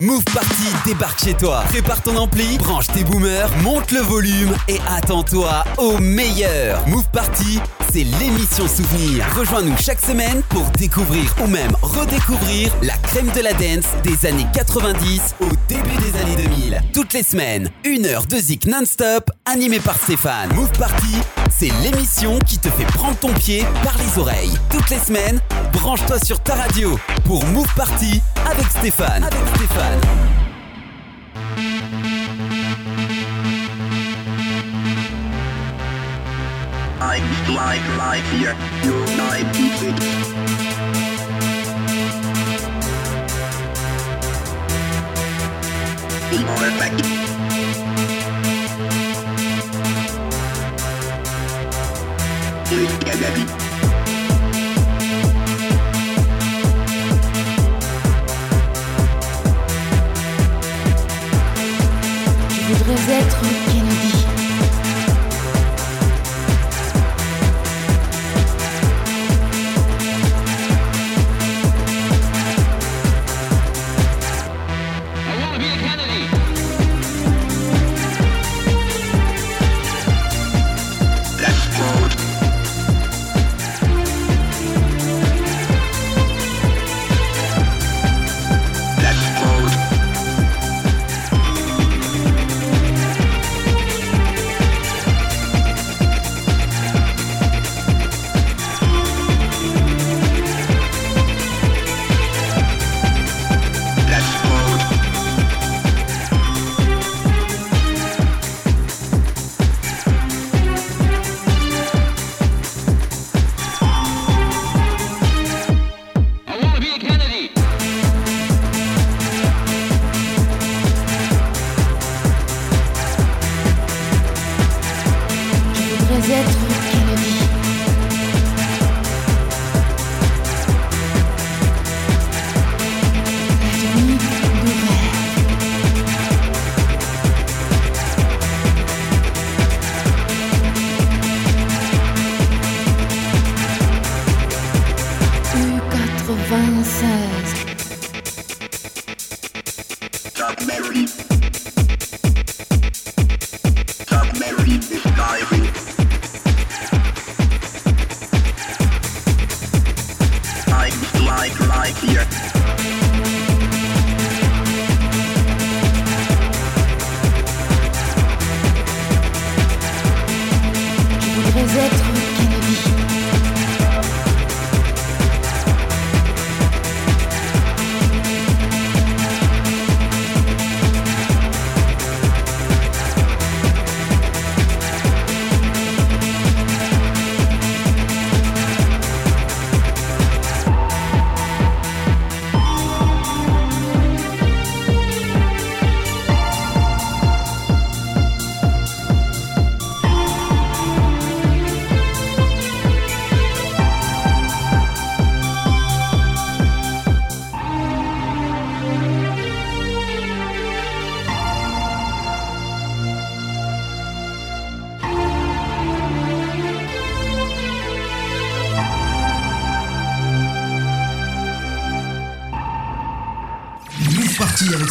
Move Party débarque chez toi. Prépare ton ampli, branche tes boomers, monte le volume et attends-toi au meilleur. Move Party, c'est l'émission souvenir. Rejoins-nous chaque semaine pour découvrir ou même redécouvrir la crème de la dance des années 90 au début des années 2000. Toutes les semaines, une heure de zik non-stop animée par Stéphane. Move Party, c'est l'émission qui te fait prendre ton pied par les oreilles. Toutes les semaines, branche-toi sur ta radio pour Move Party avec Stéphane. Avec Stéphane. like, like, like, yeah, you're like, Be more get.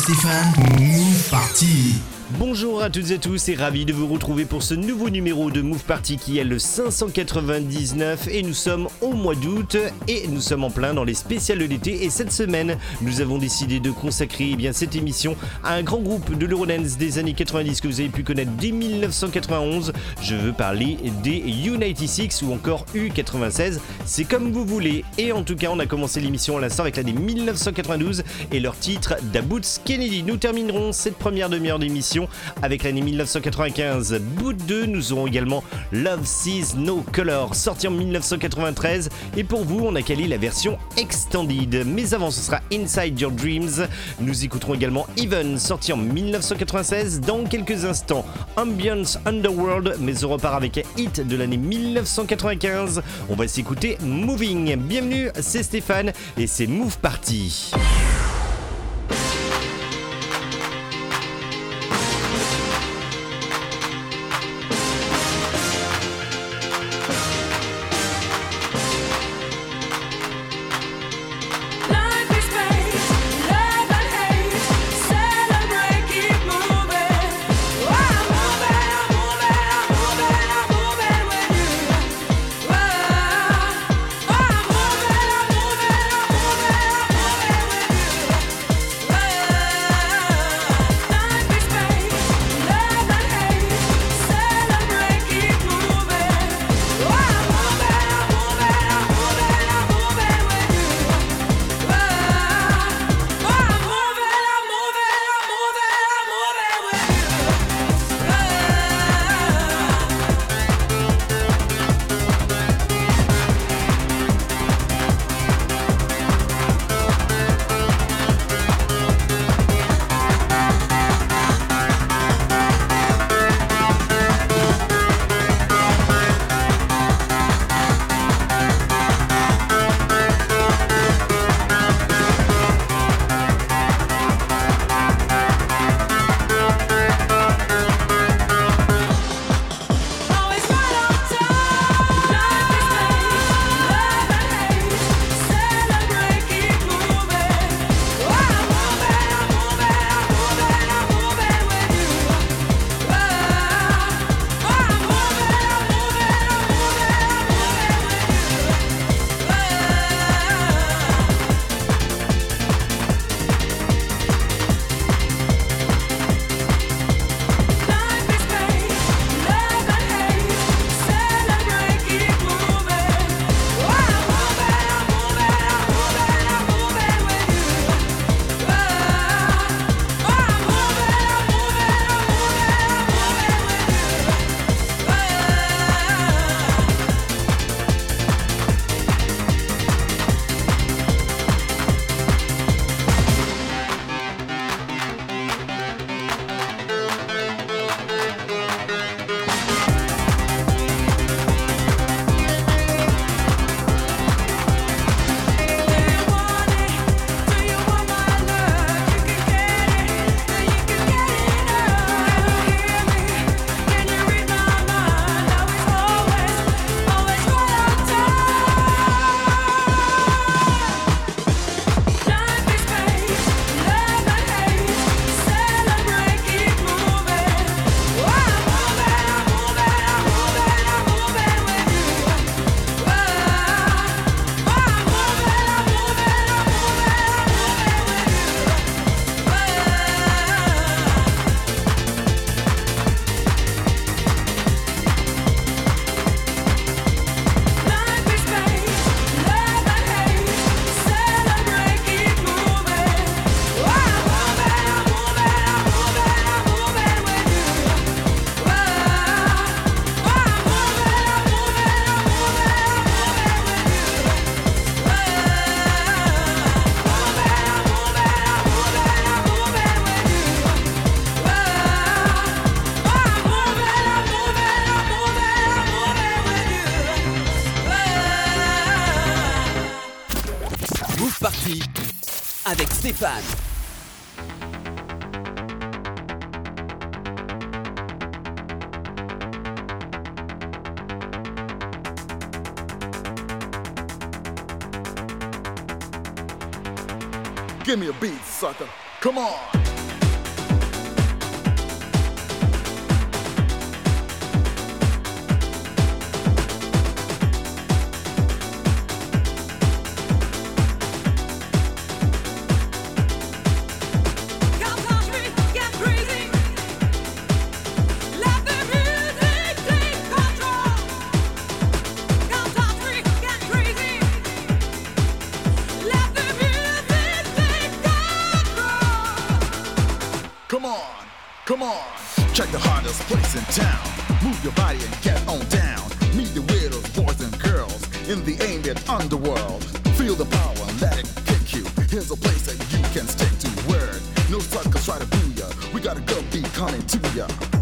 Stéphane. Move Party. Bonjour à toutes et tous et ravi de vous retrouver pour ce nouveau numéro de Move Party qui est le 599 et nous sommes au mois d'août et nous sommes en plein dans les spéciales de l'été et cette semaine nous avons décidé de consacrer eh bien, cette émission à un grand groupe de l'Eurodance des années 90 que vous avez pu connaître dès 1991. Je veux parler des U96 ou encore U96, c'est comme vous voulez et en tout cas on a commencé l'émission à l'instant avec l'année 1992 et leur titre Daboots Kennedy. Nous terminerons cette première demi-heure d'émission avec l'année 1995 Boot 2. Nous aurons également Love Sees No Color sorti en 1993 et pour vous on a calé la version extended. Mais avant ce sera Inside Your Dreams. Nous écouterons également Even sorti en 1996 dans quelques instants. Ambience Underworld mais on repart avec un hit de l'année 1995. On va s'écouter Moving. Bienvenue, c'est Stéphane et c'est Move Party. fan. in the ambient underworld. Feel the power, let it kick you. Here's a place that you can stick to. Word, no suckers try to boo ya. We gotta go be coming to ya.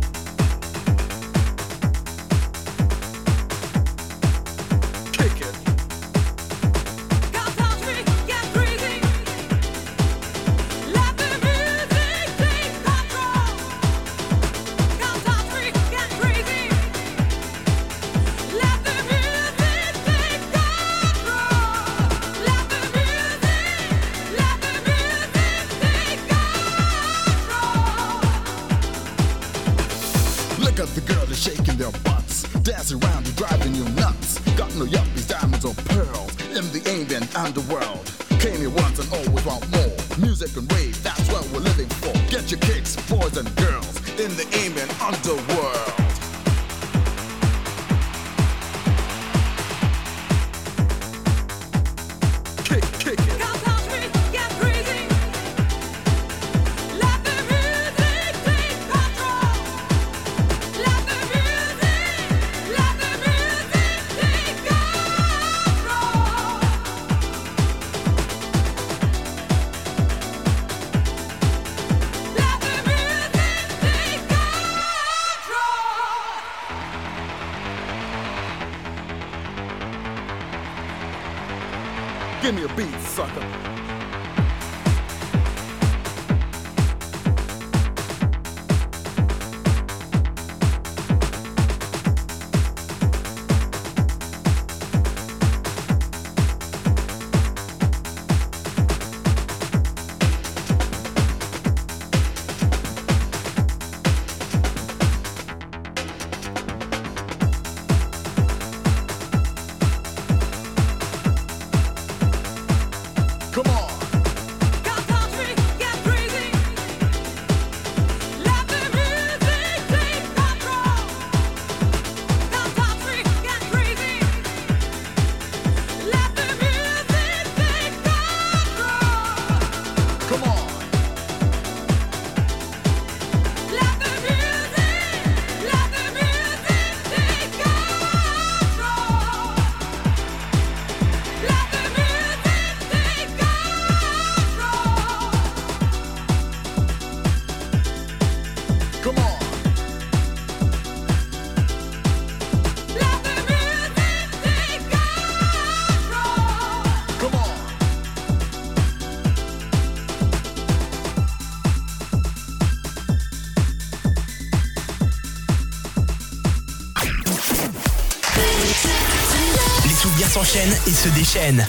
et se déchaîne.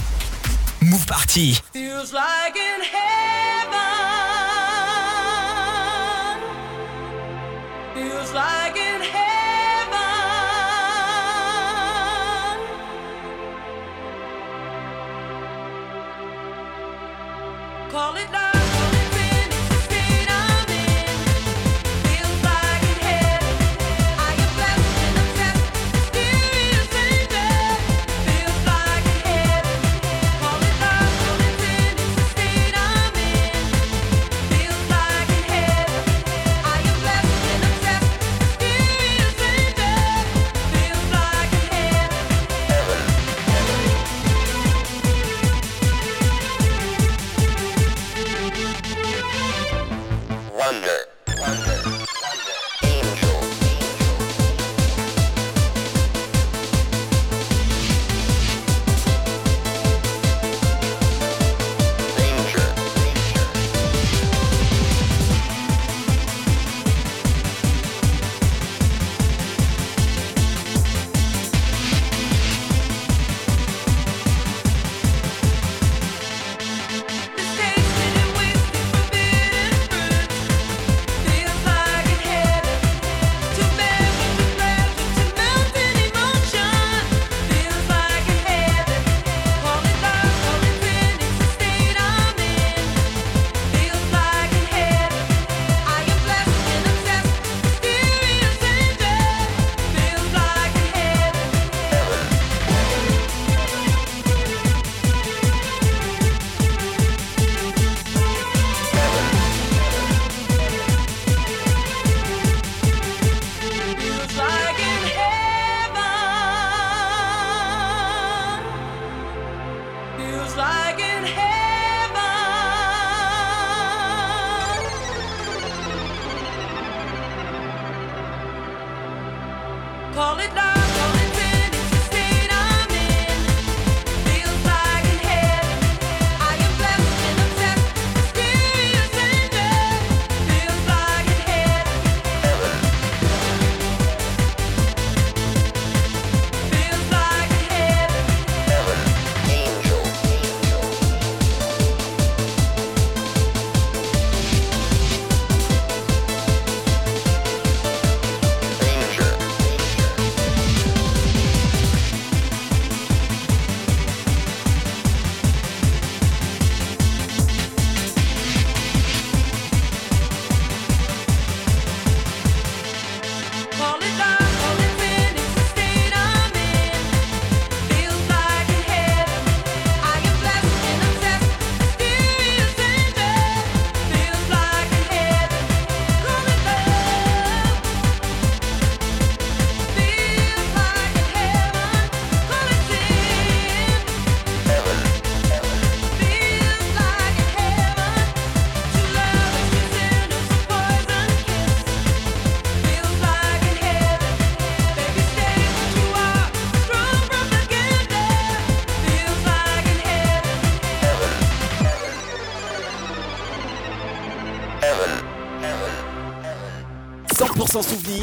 Move Party.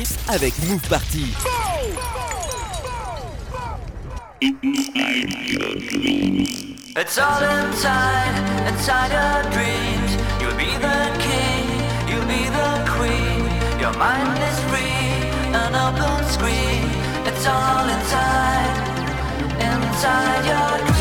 tips avec Move Party. It's all inside, inside your dreams. You'll be the king, you'll be the queen. Your mind is free, an open screen. It's all inside, inside your dreams.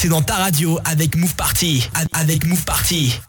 C'est dans ta radio avec Move Party. Avec Move Party.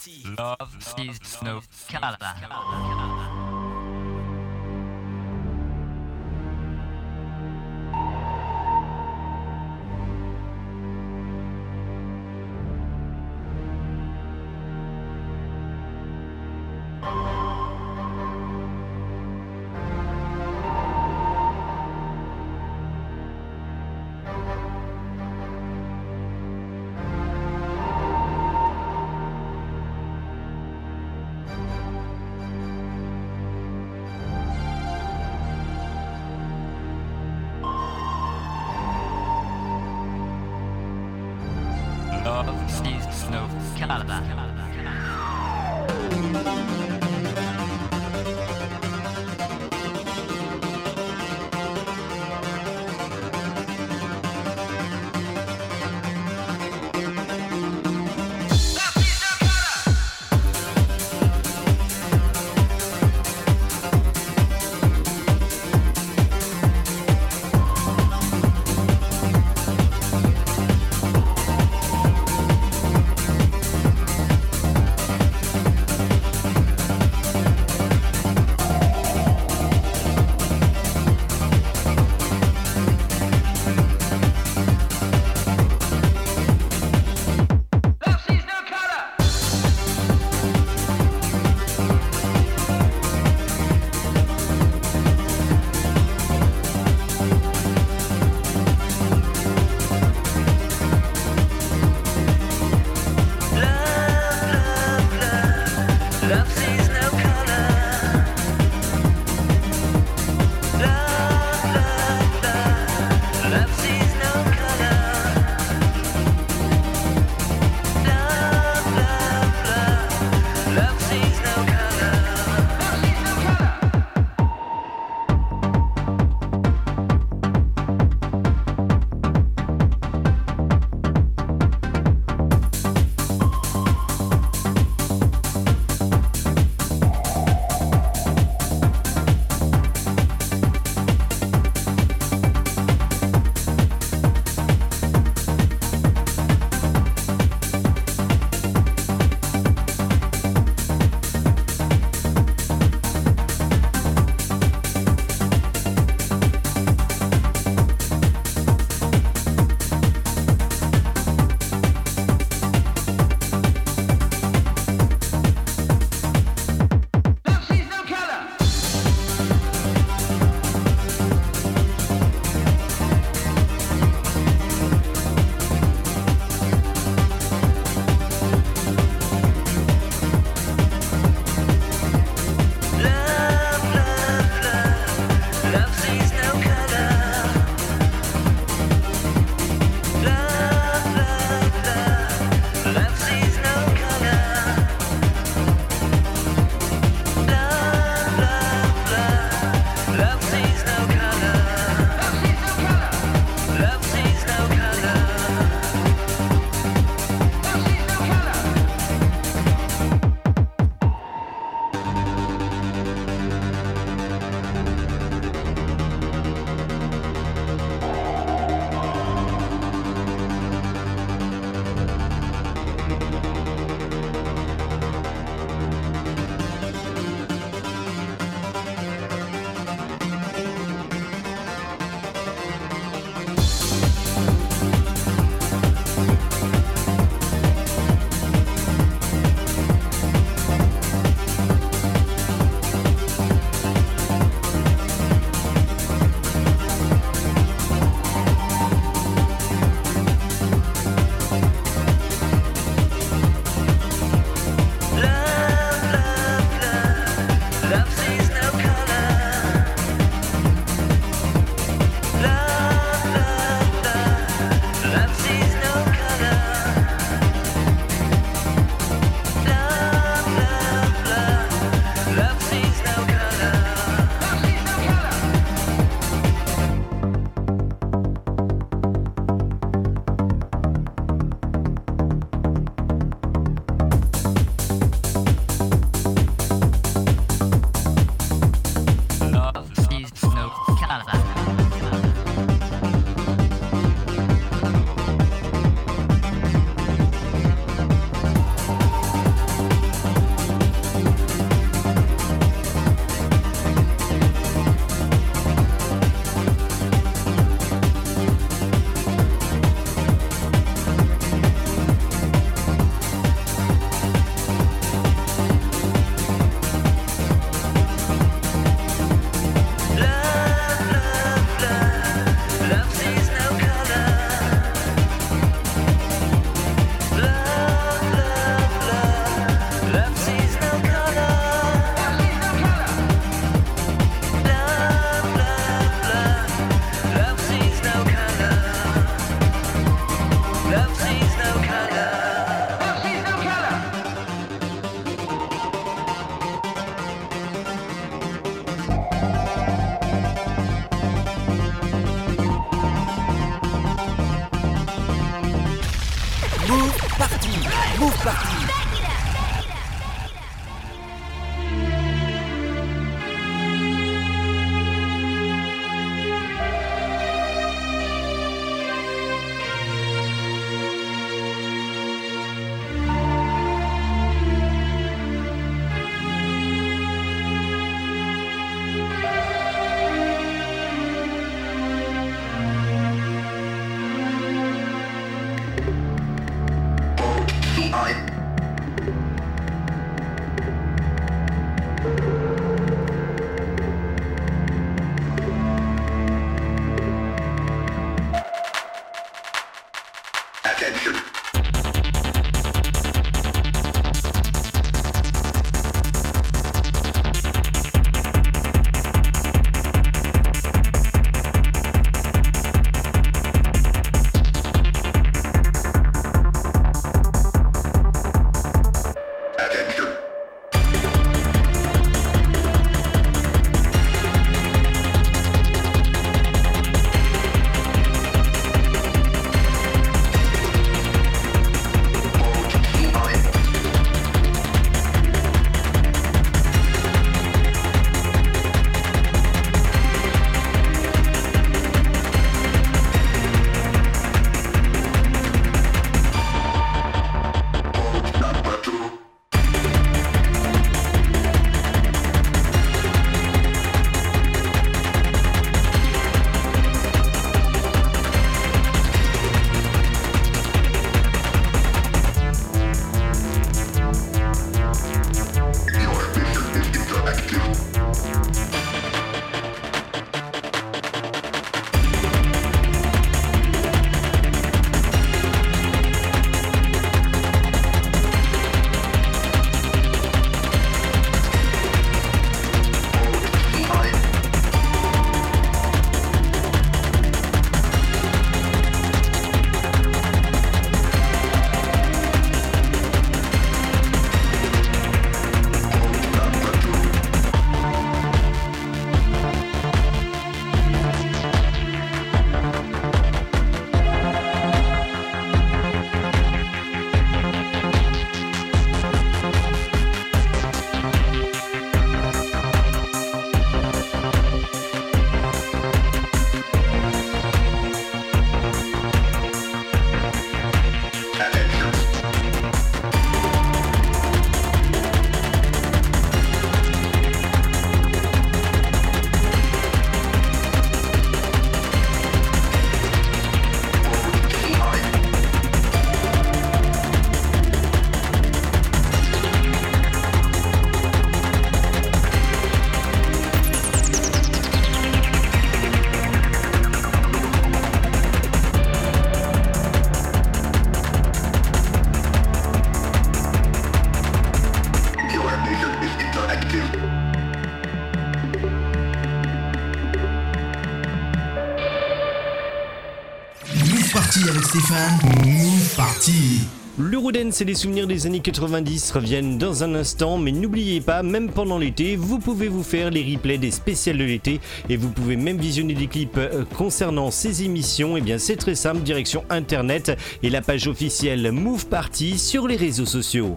Party. L'Eurodance et les souvenirs des années 90 reviennent dans un instant, mais n'oubliez pas, même pendant l'été, vous pouvez vous faire les replays des spéciales de l'été et vous pouvez même visionner des clips euh, concernant ces émissions. Et bien c'est très simple, direction internet et la page officielle Move Party sur les réseaux sociaux.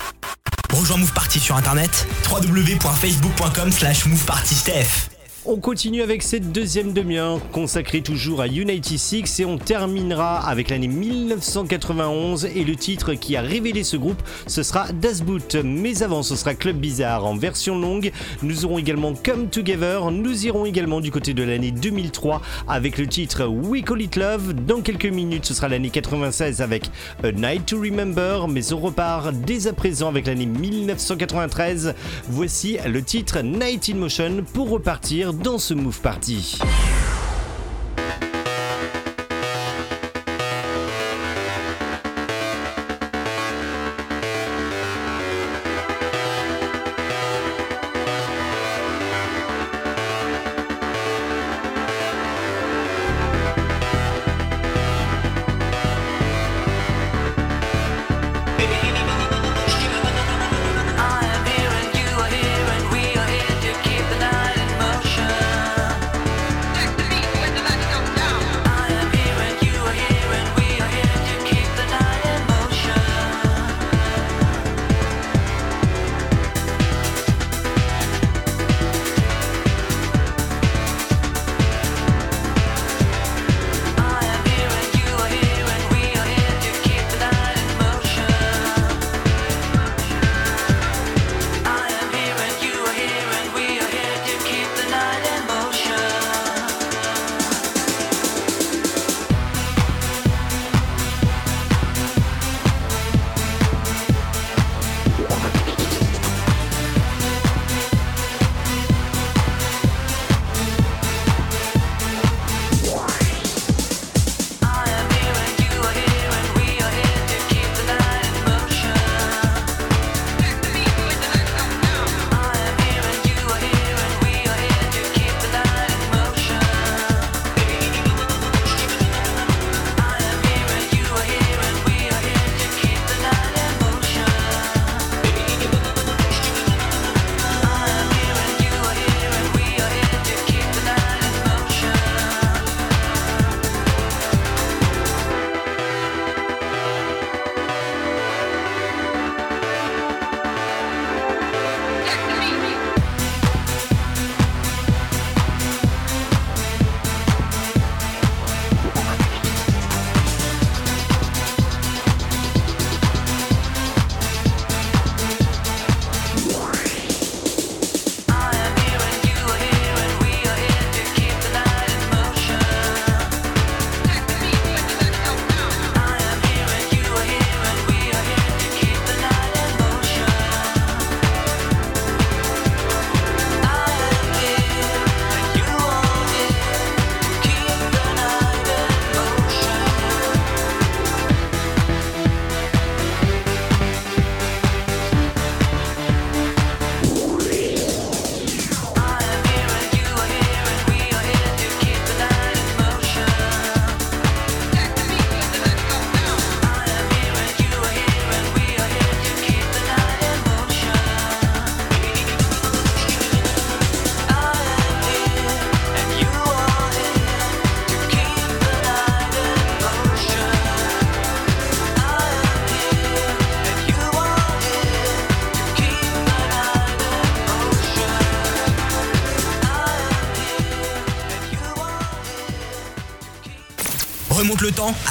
Rejoins Move Party sur internet www.facebook.com slash movepartysteph. On continue avec cette deuxième demi-heure consacrée toujours à United Six et on terminera avec l'année 1991 et le titre qui a révélé ce groupe ce sera Das Boot. Mais avant ce sera Club Bizarre en version longue. Nous aurons également Come Together. Nous irons également du côté de l'année 2003 avec le titre We Call It Love. Dans quelques minutes ce sera l'année 96 avec A Night to Remember. Mais on repart dès à présent avec l'année 1993. Voici le titre Night in Motion pour repartir dans ce Move Party.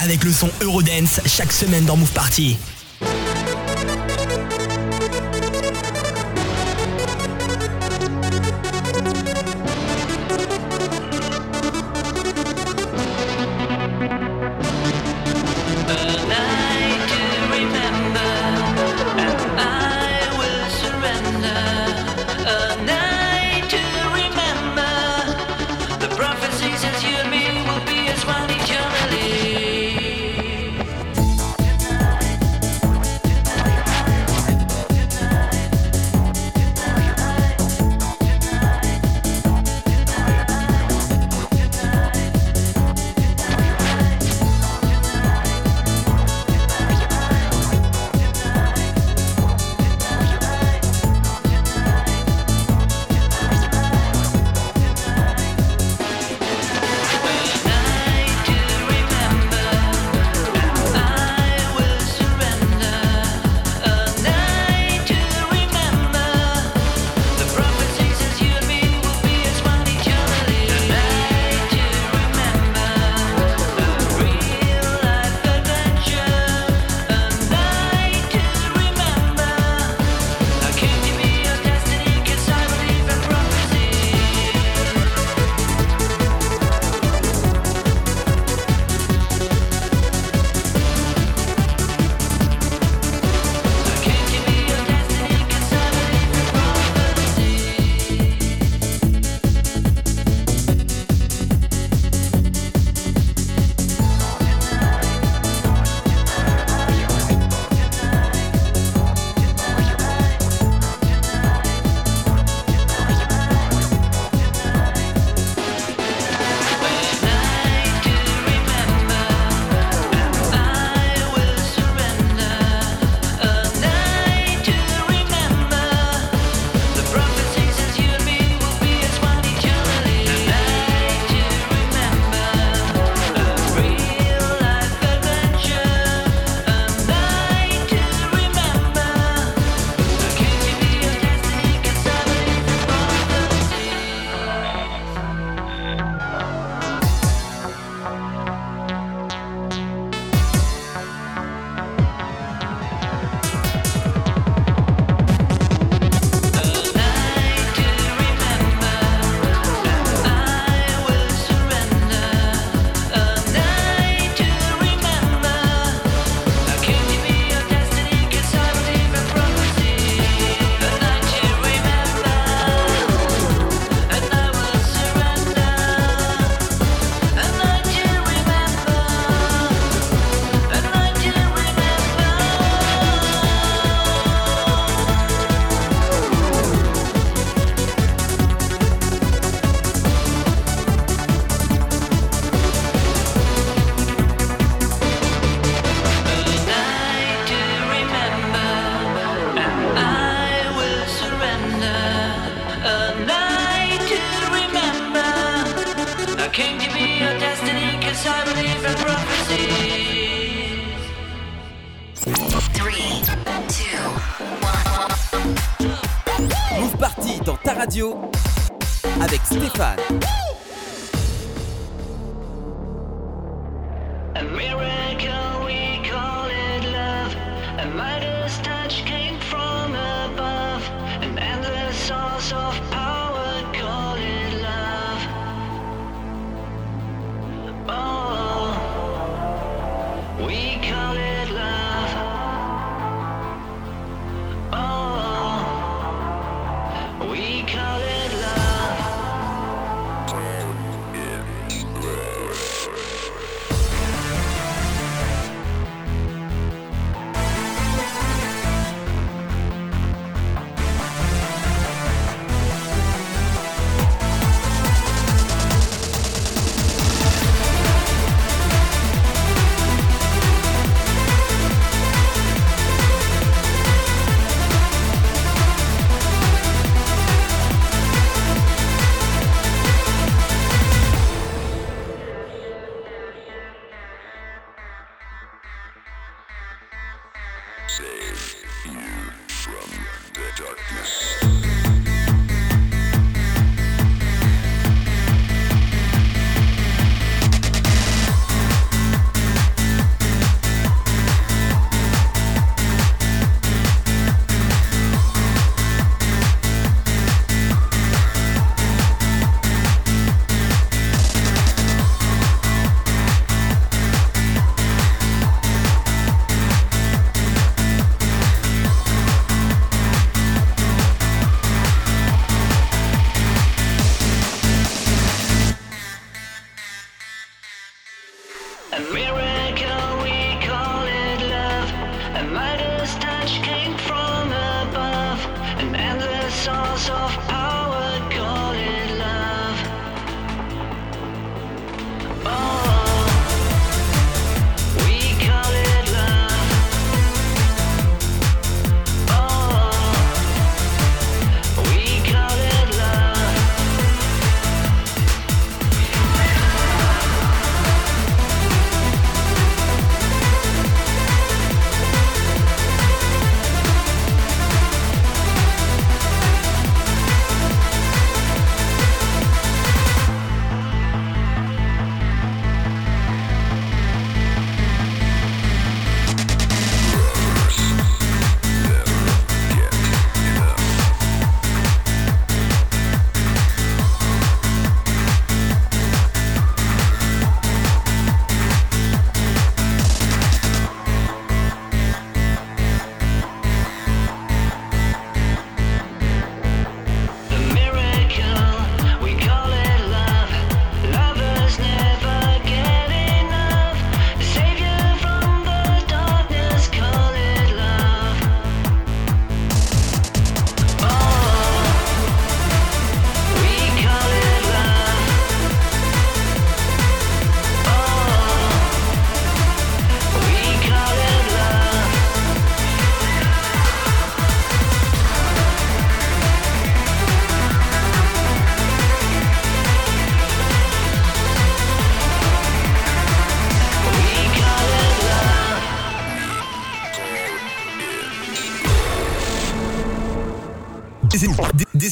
avec le son Eurodance chaque semaine dans Move Party.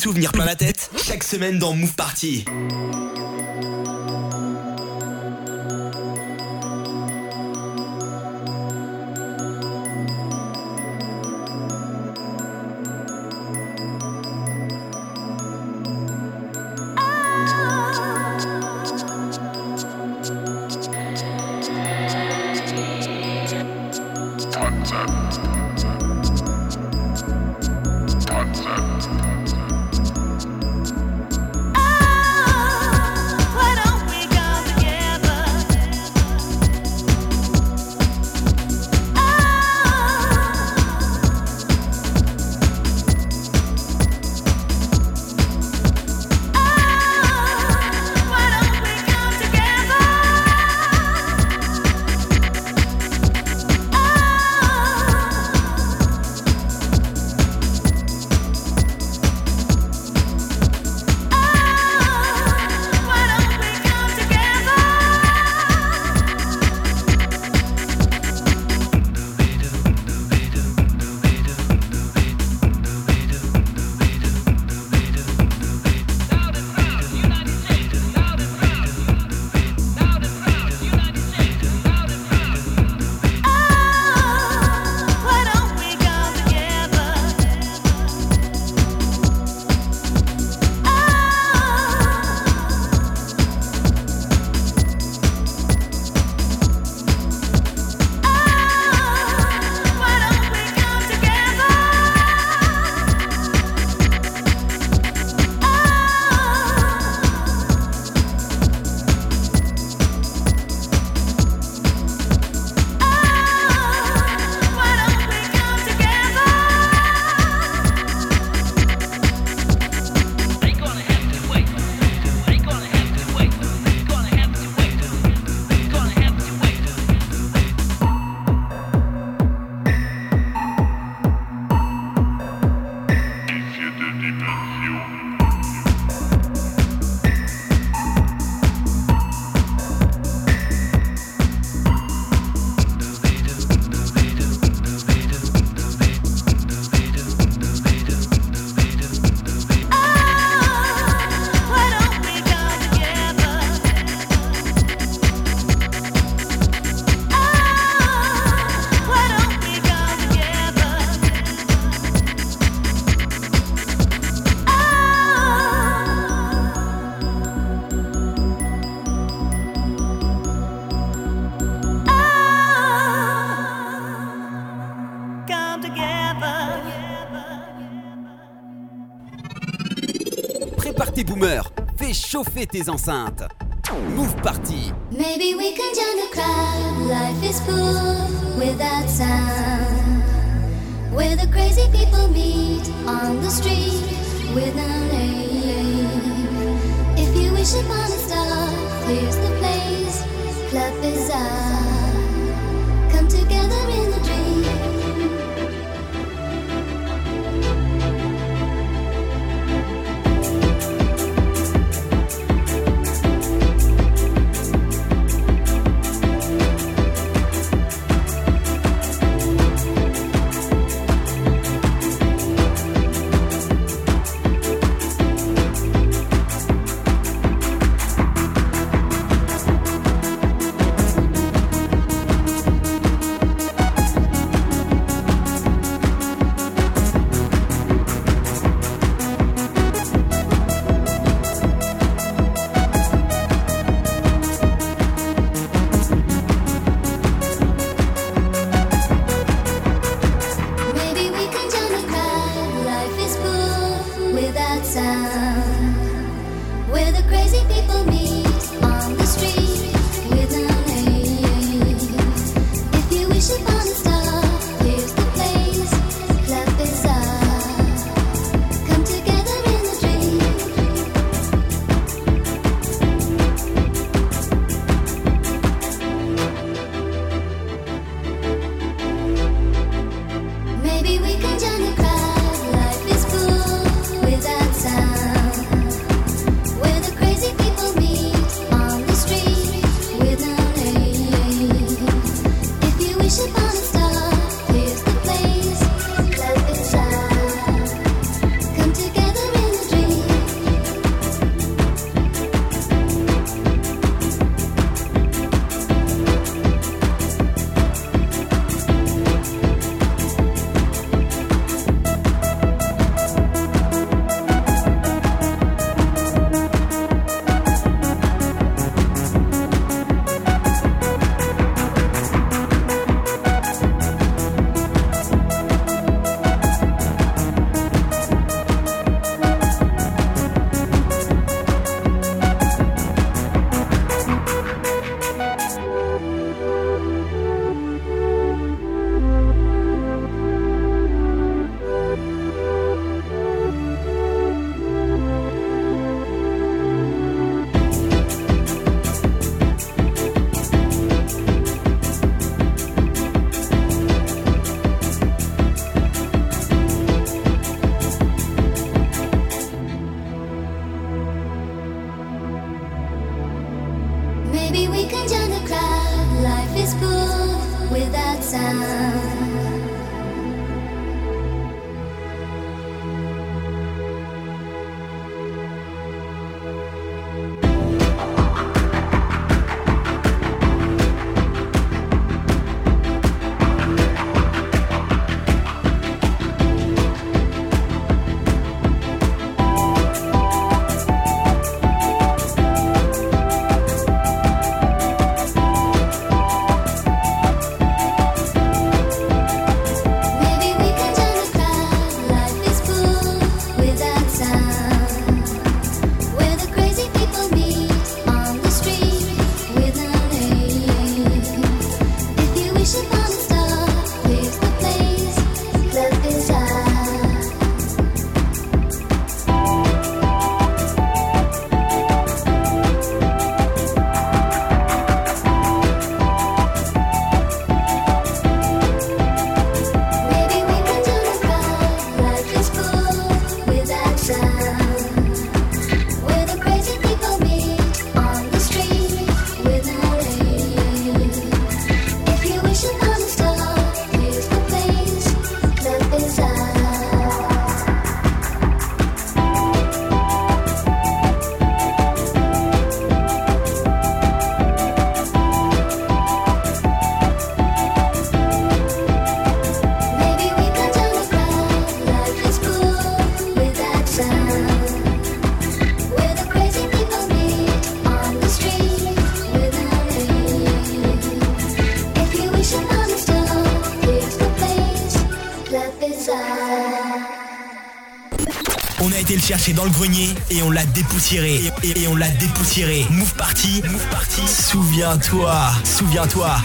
Souvenirs plein la tête chaque semaine dans Move Party. Chauffer tes enceintes. Move Party, Maybe we can join the crowd is full without sound. Where the crazy people meet on the street with no name. If you wish upon a star, here's the place. Club Bizarre. chercher dans le grenier et on l'a dépoussiéré. Et, on l'a dépoussiéré. Move party, move party. Souviens-toi, souviens-toi.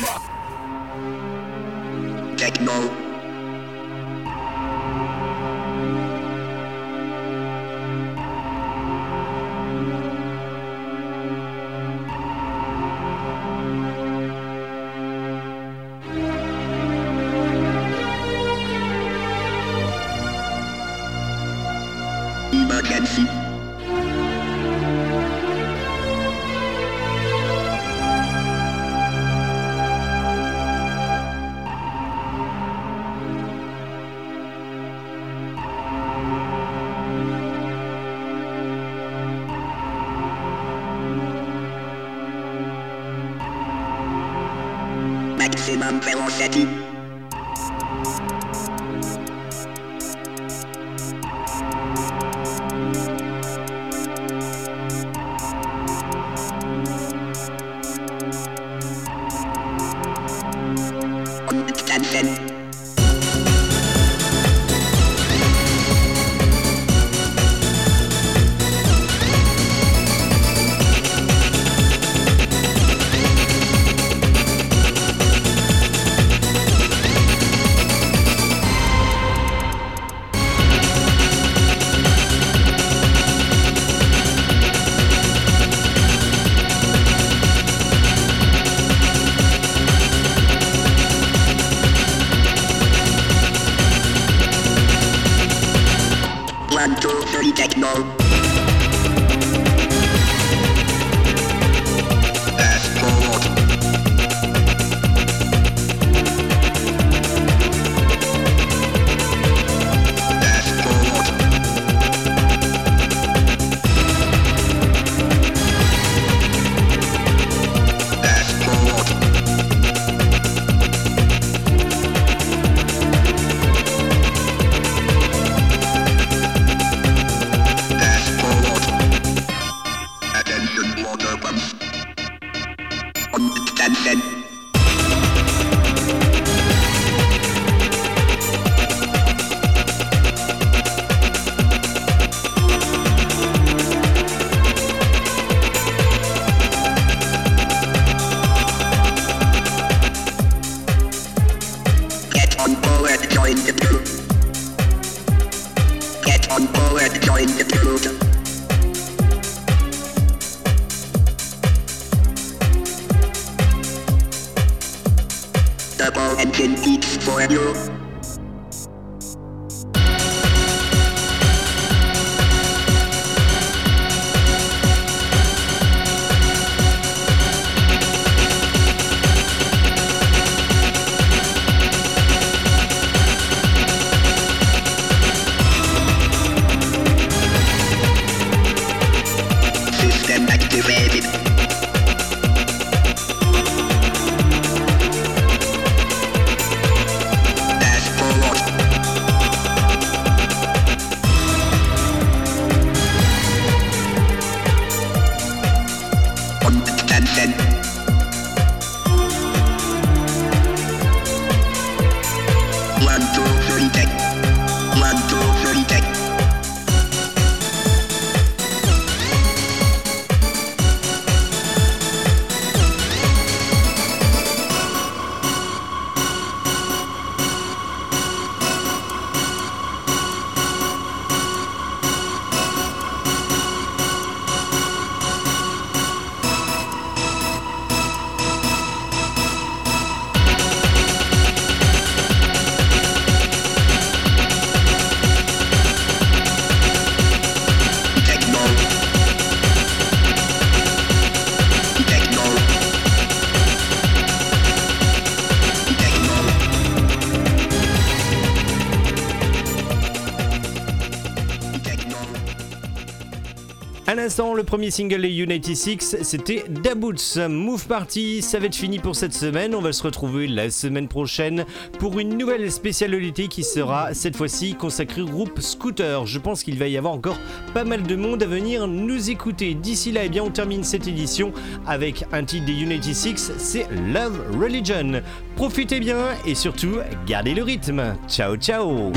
Le premier single des United Six, c'était Daboots. Move Party, ça va être fini pour cette semaine. On va se retrouver la semaine prochaine pour une nouvelle spécialité qui sera cette fois-ci consacrée au groupe Scooter. Je pense qu'il va y avoir encore pas mal de monde à venir nous écouter. D'ici là, eh bien, on termine cette édition avec un titre des United Six, c'est Love Religion. Profitez bien et surtout, gardez le rythme. Ciao, ciao